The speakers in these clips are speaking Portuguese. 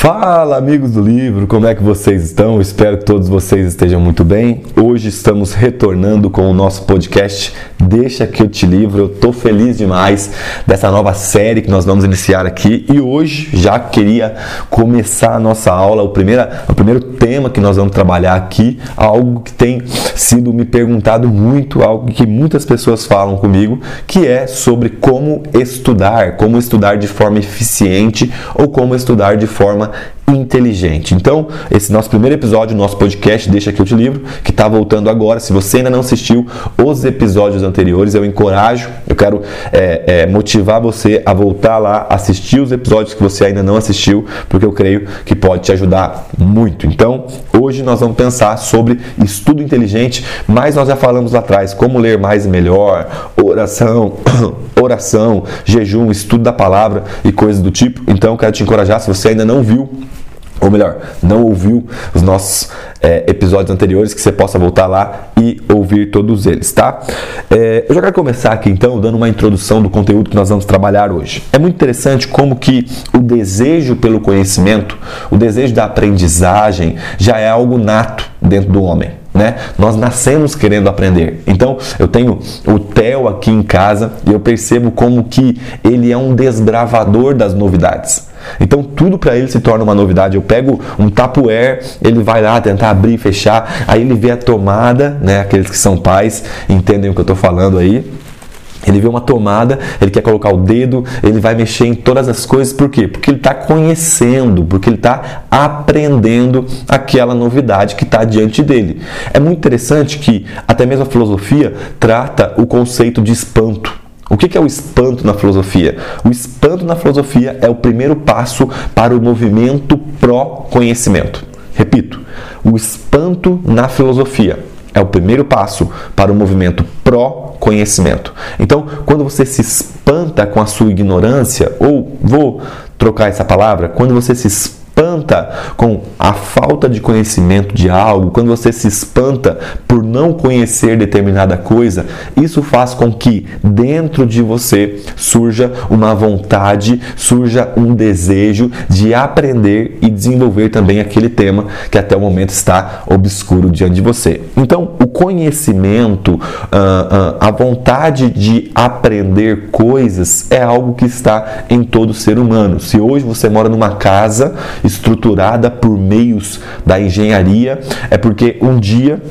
Fala, amigos do livro, como é que vocês estão? Espero que todos vocês estejam muito bem. Hoje estamos retornando com o nosso podcast Deixa que eu te livro. Eu tô feliz demais dessa nova série que nós vamos iniciar aqui e hoje já queria começar a nossa aula. O primeiro, o primeiro tema que nós vamos trabalhar aqui, algo que tem sido me perguntado muito, algo que muitas pessoas falam comigo, que é sobre como estudar, como estudar de forma eficiente ou como estudar de forma inteligente. Então, esse nosso primeiro episódio, nosso podcast Deixa que eu te livro, que está voltando agora. Se você ainda não assistiu os episódios anteriores, eu encorajo, eu quero é, é, motivar você a voltar lá, assistir os episódios que você ainda não assistiu, porque eu creio que pode te ajudar muito. Então, hoje nós vamos pensar sobre estudo inteligente, mas nós já falamos lá atrás como ler mais e melhor, oração, oração, jejum, estudo da palavra e coisas do tipo. Então, quero te encorajar, se você ainda não viu ou melhor, não ouviu os nossos é, episódios anteriores, que você possa voltar lá e ouvir todos eles, tá? É, eu já quero começar aqui então dando uma introdução do conteúdo que nós vamos trabalhar hoje. É muito interessante como que o desejo pelo conhecimento, o desejo da aprendizagem já é algo nato dentro do homem. Né? Nós nascemos querendo aprender. Então, eu tenho o Theo aqui em casa e eu percebo como que ele é um desbravador das novidades. Então tudo para ele se torna uma novidade. Eu pego um tapuer, ele vai lá tentar abrir e fechar, aí ele vê a tomada, né? Aqueles que são pais entendem o que eu estou falando aí. Ele vê uma tomada, ele quer colocar o dedo, ele vai mexer em todas as coisas, por quê? Porque ele está conhecendo, porque ele está aprendendo aquela novidade que está diante dele. É muito interessante que até mesmo a filosofia trata o conceito de espanto. O que é o espanto na filosofia? O espanto na filosofia é o primeiro passo para o movimento pró-conhecimento. Repito, o espanto na filosofia é o primeiro passo para o movimento pró-conhecimento. Então, quando você se espanta com a sua ignorância, ou vou trocar essa palavra, quando você se espanta espanta com a falta de conhecimento de algo, quando você se espanta por não conhecer determinada coisa, isso faz com que dentro de você surja uma vontade, surja um desejo de aprender e desenvolver também aquele tema que até o momento está obscuro diante de você. Então, o conhecimento, ah, ah, a vontade de aprender coisas é algo que está em todo ser humano. Se hoje você mora numa casa estruturada por meios da engenharia, é porque um dia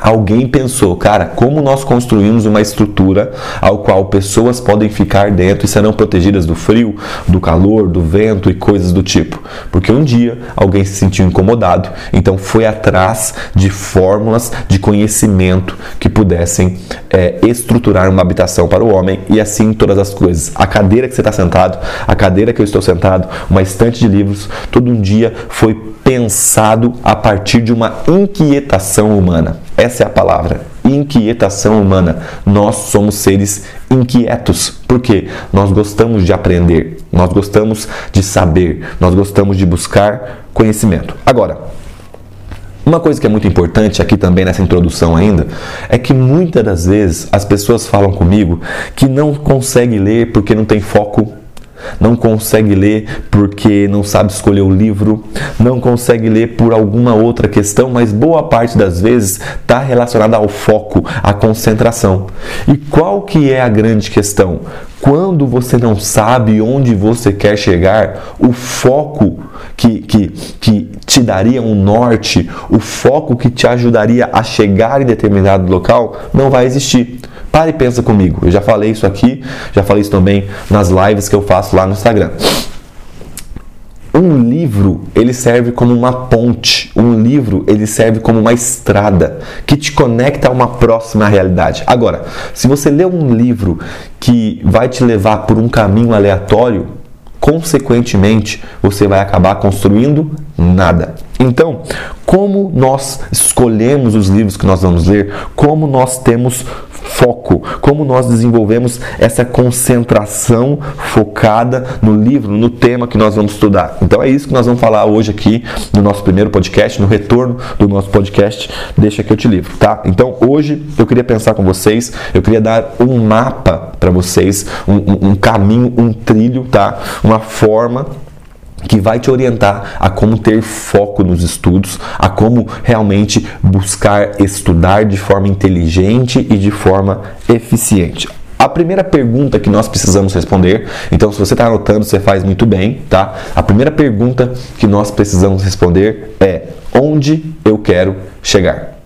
Alguém pensou, cara, como nós construímos uma estrutura ao qual pessoas podem ficar dentro e serão protegidas do frio, do calor, do vento e coisas do tipo? Porque um dia alguém se sentiu incomodado, então foi atrás de fórmulas de conhecimento que pudessem é, estruturar uma habitação para o homem e assim todas as coisas. A cadeira que você está sentado, a cadeira que eu estou sentado, uma estante de livros, todo um dia foi pensado a partir de uma inquietação humana. Essa é a palavra. Inquietação humana. Nós somos seres inquietos. Por quê? Nós gostamos de aprender, nós gostamos de saber, nós gostamos de buscar conhecimento. Agora, uma coisa que é muito importante aqui também nessa introdução ainda é que muitas das vezes as pessoas falam comigo que não conseguem ler porque não tem foco não consegue ler porque não sabe escolher o livro, não consegue ler por alguma outra questão, mas boa parte das vezes está relacionada ao foco, à concentração. E qual que é a grande questão? Quando você não sabe onde você quer chegar, o foco que, que, que te daria um norte, o foco que te ajudaria a chegar em determinado local, não vai existir. Pare e pensa comigo. Eu já falei isso aqui, já falei isso também nas lives que eu faço lá no Instagram. Um livro, ele serve como uma ponte. Um livro, ele serve como uma estrada que te conecta a uma próxima realidade. Agora, se você lê um livro que vai te levar por um caminho aleatório, consequentemente, você vai acabar construindo nada. Então, como nós escolhemos os livros que nós vamos ler, como nós temos foco, como nós desenvolvemos essa concentração focada no livro, no tema que nós vamos estudar. Então é isso que nós vamos falar hoje aqui no nosso primeiro podcast, no retorno do nosso podcast Deixa que eu te livro, tá? Então hoje eu queria pensar com vocês, eu queria dar um mapa para vocês, um, um, caminho, um trilho, tá? Uma forma que vai te orientar a como ter foco nos estudos, a como realmente buscar estudar de forma inteligente e de forma eficiente. A primeira pergunta que nós precisamos responder, então se você está anotando, você faz muito bem, tá? A primeira pergunta que nós precisamos responder é: onde eu quero chegar?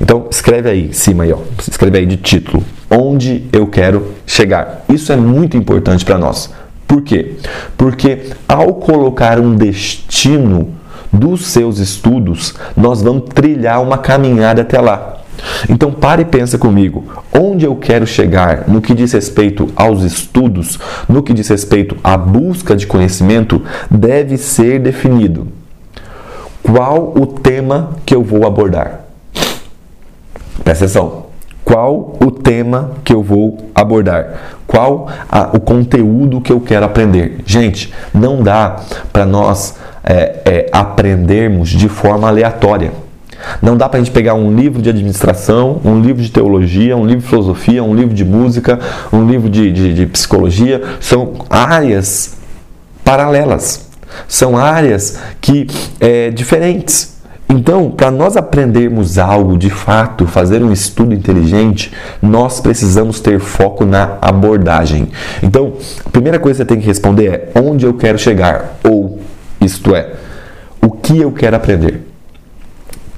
Então escreve aí cima aí, ó. Escreve aí de título: onde eu quero chegar. Isso é muito importante para nós. Por quê? Porque ao colocar um destino dos seus estudos, nós vamos trilhar uma caminhada até lá. Então pare e pensa comigo, onde eu quero chegar no que diz respeito aos estudos, no que diz respeito à busca de conhecimento, deve ser definido. Qual o tema que eu vou abordar? Presta atenção qual o tema que eu vou abordar, qual a, o conteúdo que eu quero aprender. Gente, não dá para nós é, é, aprendermos de forma aleatória. Não dá para a gente pegar um livro de administração, um livro de teologia, um livro de filosofia, um livro de música, um livro de, de, de psicologia. São áreas paralelas, são áreas que é, diferentes. Então, para nós aprendermos algo de fato, fazer um estudo inteligente, nós precisamos ter foco na abordagem. Então, a primeira coisa que você tem que responder é onde eu quero chegar, ou isto é, o que eu quero aprender.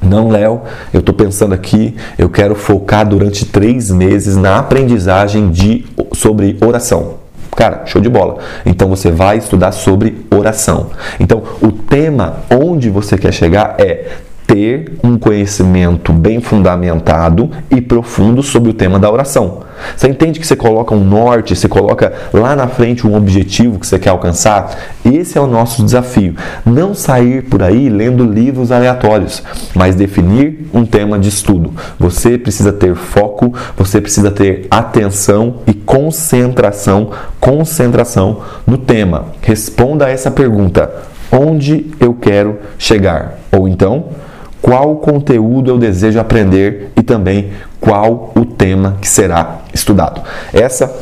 Não, Léo, eu estou pensando aqui, eu quero focar durante três meses na aprendizagem de, sobre oração. Cara, show de bola. Então você vai estudar sobre oração. Então, o tema onde você quer chegar é ter um conhecimento bem fundamentado e profundo sobre o tema da oração. Você entende que você coloca um norte, você coloca lá na frente um objetivo que você quer alcançar? Esse é o nosso desafio. Não sair por aí lendo livros aleatórios, mas definir um tema de estudo. Você precisa ter foco, você precisa ter atenção e concentração, concentração no tema. Responda a essa pergunta: onde eu quero chegar? Ou então, qual conteúdo eu desejo aprender e também qual o tema que será estudado. Essa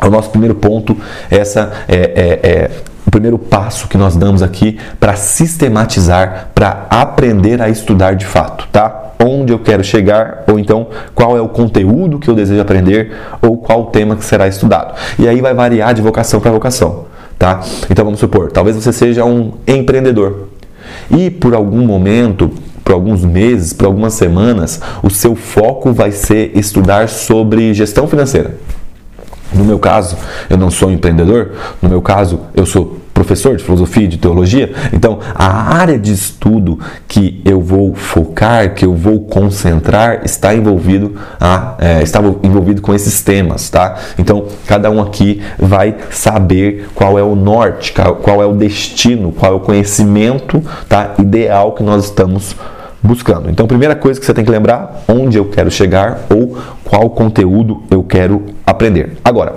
é o nosso primeiro ponto, essa é, é, é o primeiro passo que nós damos aqui para sistematizar, para aprender a estudar de fato, tá? Onde eu quero chegar, ou então qual é o conteúdo que eu desejo aprender, ou qual o tema que será estudado. E aí vai variar de vocação para vocação, tá? Então vamos supor, talvez você seja um empreendedor e por algum momento por alguns meses, por algumas semanas, o seu foco vai ser estudar sobre gestão financeira. No meu caso, eu não sou empreendedor, no meu caso, eu sou professor de filosofia e de teologia. Então, a área de estudo que eu vou focar, que eu vou concentrar, está envolvido, a, é, está envolvido com esses temas, tá? Então, cada um aqui vai saber qual é o norte, qual é o destino, qual é o conhecimento, tá? Ideal que nós estamos buscando. Então, primeira coisa que você tem que lembrar, onde eu quero chegar ou qual conteúdo eu quero aprender. Agora,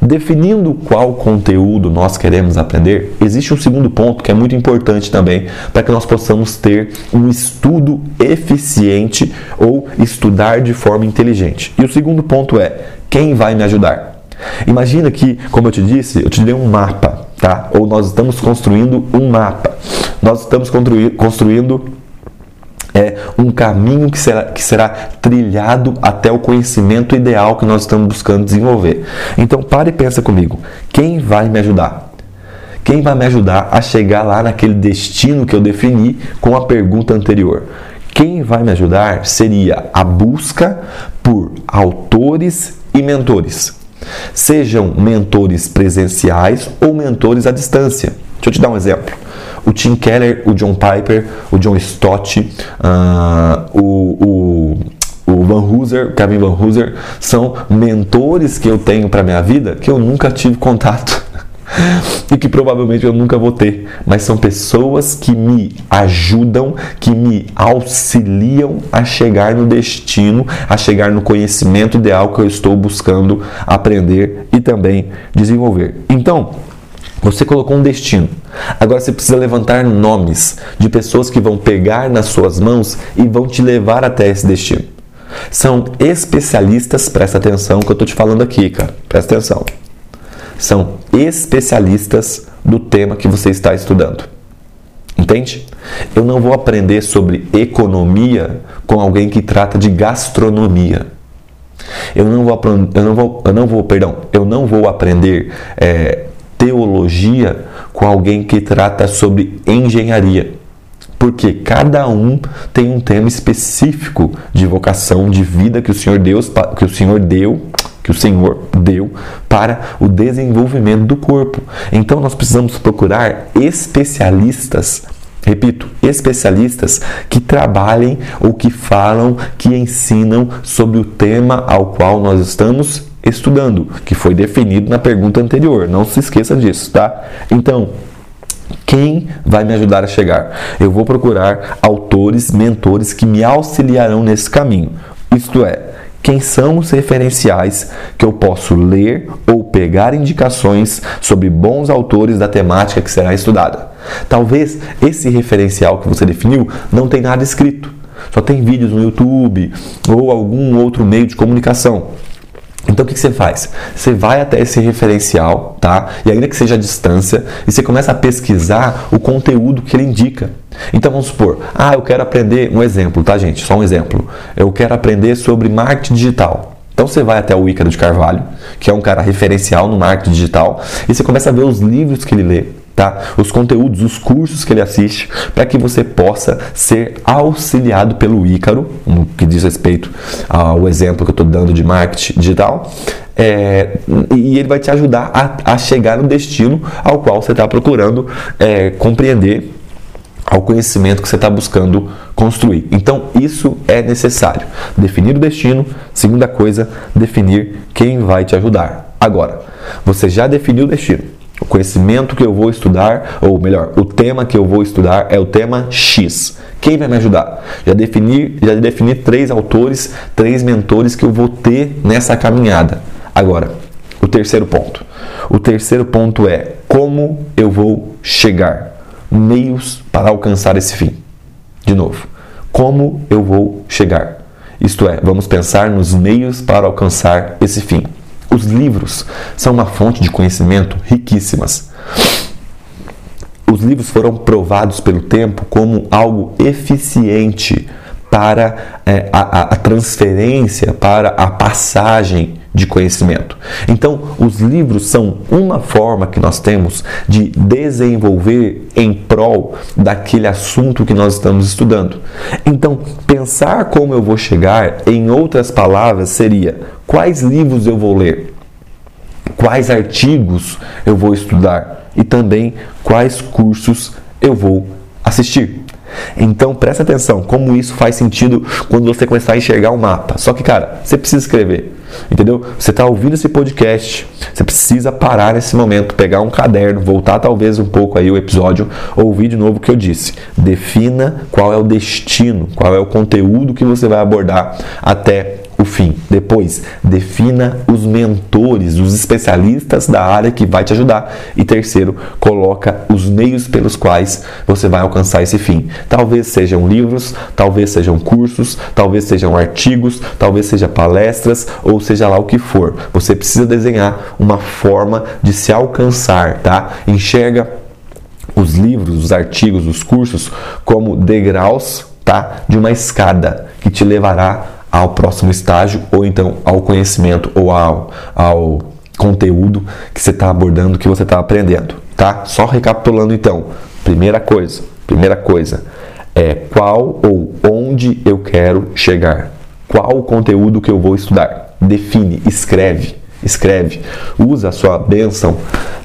definindo qual conteúdo nós queremos aprender, existe um segundo ponto que é muito importante também para que nós possamos ter um estudo eficiente ou estudar de forma inteligente. E o segundo ponto é quem vai me ajudar. Imagina que, como eu te disse, eu te dei um mapa, tá? Ou nós estamos construindo um mapa. Nós estamos construindo é um caminho que será, que será trilhado até o conhecimento ideal que nós estamos buscando desenvolver. Então, pare e pensa comigo: quem vai me ajudar? Quem vai me ajudar a chegar lá naquele destino que eu defini com a pergunta anterior? Quem vai me ajudar seria a busca por autores e mentores. Sejam mentores presenciais ou mentores à distância. Deixa eu te dar um exemplo o Tim Keller, o John Piper, o John Stott, uh, o, o, o Van Hooser, Kevin Van Hooser, são mentores que eu tenho para minha vida que eu nunca tive contato e que provavelmente eu nunca vou ter, mas são pessoas que me ajudam, que me auxiliam a chegar no destino, a chegar no conhecimento ideal que eu estou buscando aprender e também desenvolver. Então, você colocou um destino. Agora você precisa levantar nomes de pessoas que vão pegar nas suas mãos e vão te levar até esse destino. São especialistas, presta atenção que eu estou te falando aqui, cara. Presta atenção. São especialistas do tema que você está estudando. Entende? Eu não vou aprender sobre economia com alguém que trata de gastronomia. Eu não vou, eu não vou, eu não vou perdão, eu não vou aprender é, teologia com alguém que trata sobre engenharia. Porque cada um tem um tema específico de vocação, de vida que o Senhor Deus, que o Senhor deu, que o Senhor deu para o desenvolvimento do corpo. Então nós precisamos procurar especialistas Repito, especialistas que trabalhem ou que falam, que ensinam sobre o tema ao qual nós estamos estudando, que foi definido na pergunta anterior. Não se esqueça disso, tá? Então, quem vai me ajudar a chegar? Eu vou procurar autores, mentores que me auxiliarão nesse caminho. Isto é, quem são os referenciais que eu posso ler ou pegar indicações sobre bons autores da temática que será estudada. Talvez esse referencial que você definiu não tenha nada escrito, só tem vídeos no YouTube ou algum outro meio de comunicação. Então o que, você faz? Você vai até esse referencial, tá? E ainda que seja à distância, e você começa a pesquisar o conteúdo que ele indica. Então vamos supor, ah, eu quero aprender um exemplo, tá, gente? Só um exemplo. Eu quero aprender sobre marketing digital. Então você vai até o Ícaro de Carvalho, que é um cara referencial no marketing digital, e você começa a ver os livros que ele lê, tá? Os conteúdos, os cursos que ele assiste, para que você possa ser auxiliado pelo Ícaro, no que diz respeito ao exemplo que eu estou dando de marketing digital. É, e ele vai te ajudar a, a, chegar no destino ao qual você está procurando é, compreender ao conhecimento que você está buscando construir. Então, isso é necessário. Definir o destino. Segunda coisa, definir quem vai te ajudar. Agora, você já definiu o destino. O conhecimento que eu vou estudar, ou melhor, o tema que eu vou estudar é o tema X. Quem vai me ajudar? Já defini, já defini três autores, três mentores que eu vou ter nessa caminhada. Agora, o terceiro ponto. O terceiro ponto é como eu vou chegar meios para alcançar esse fim. De novo, como eu vou chegar? Isto é, vamos pensar nos meios para alcançar esse fim. Os livros são uma fonte de conhecimento riquíssimas. Os livros foram provados pelo tempo como algo eficiente para é, a, a transferência, para a passagem de conhecimento. Então, os livros são uma forma que nós temos de desenvolver em prol daquele assunto que nós estamos estudando. Então, pensar como eu vou chegar, em outras palavras, seria quais livros eu vou ler, quais artigos eu vou estudar e também quais cursos eu vou assistir. Então presta atenção como isso faz sentido quando você começar a enxergar o um mapa. Só que, cara, você precisa escrever. Entendeu? Você está ouvindo esse podcast, você precisa parar nesse momento, pegar um caderno, voltar talvez um pouco aí o episódio, ouvir de novo o que eu disse. Defina qual é o destino, qual é o conteúdo que você vai abordar até o fim. Depois, defina os mentores, os especialistas da área que vai te ajudar. E terceiro, coloca os meios pelos quais você vai alcançar esse fim. Talvez sejam livros, talvez sejam cursos, talvez sejam artigos, talvez sejam palestras ou seja lá o que for. Você precisa desenhar uma forma de se alcançar, tá? Enxerga os livros, os artigos, os cursos como degraus, tá? De uma escada que te levará ao próximo estágio ou então ao conhecimento ou ao, ao conteúdo que você está abordando, que você está aprendendo, tá? Só recapitulando então, primeira coisa, primeira coisa é qual ou onde eu quero chegar, qual o conteúdo que eu vou estudar, define, escreve, escreve, usa a sua bênção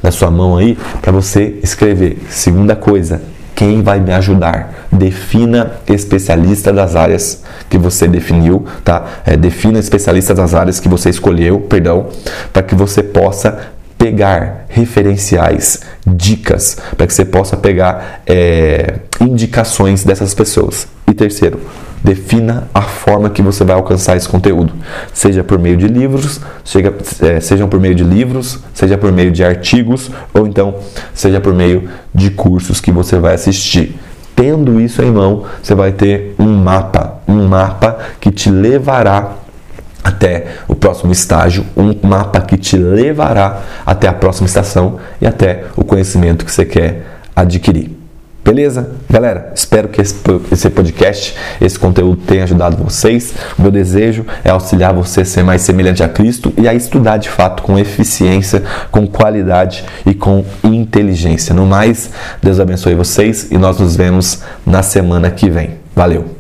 na sua mão aí para você escrever. Segunda coisa, quem vai me ajudar. Defina especialista das áreas que você definiu, tá? É, defina especialista das áreas que você escolheu, perdão, para que você possa pegar referenciais, dicas, para que você possa pegar é, indicações dessas pessoas. E terceiro, defina a forma que você vai alcançar esse conteúdo, seja por meio de livros, seja, é, sejam por meio de livros, seja por meio de artigos ou então seja por meio de cursos que você vai assistir. Tendo isso em mão, você vai ter um mapa, um mapa que te levará até o próximo estágio, um mapa que te levará até a próxima estação e até o conhecimento que você quer adquirir. Beleza? Galera, espero que esse podcast, esse conteúdo tenha ajudado vocês. O meu desejo é auxiliar você a ser mais semelhante a Cristo e a estudar de fato com eficiência, com qualidade e com inteligência. No mais, Deus abençoe vocês e nós nos vemos na semana que vem. Valeu!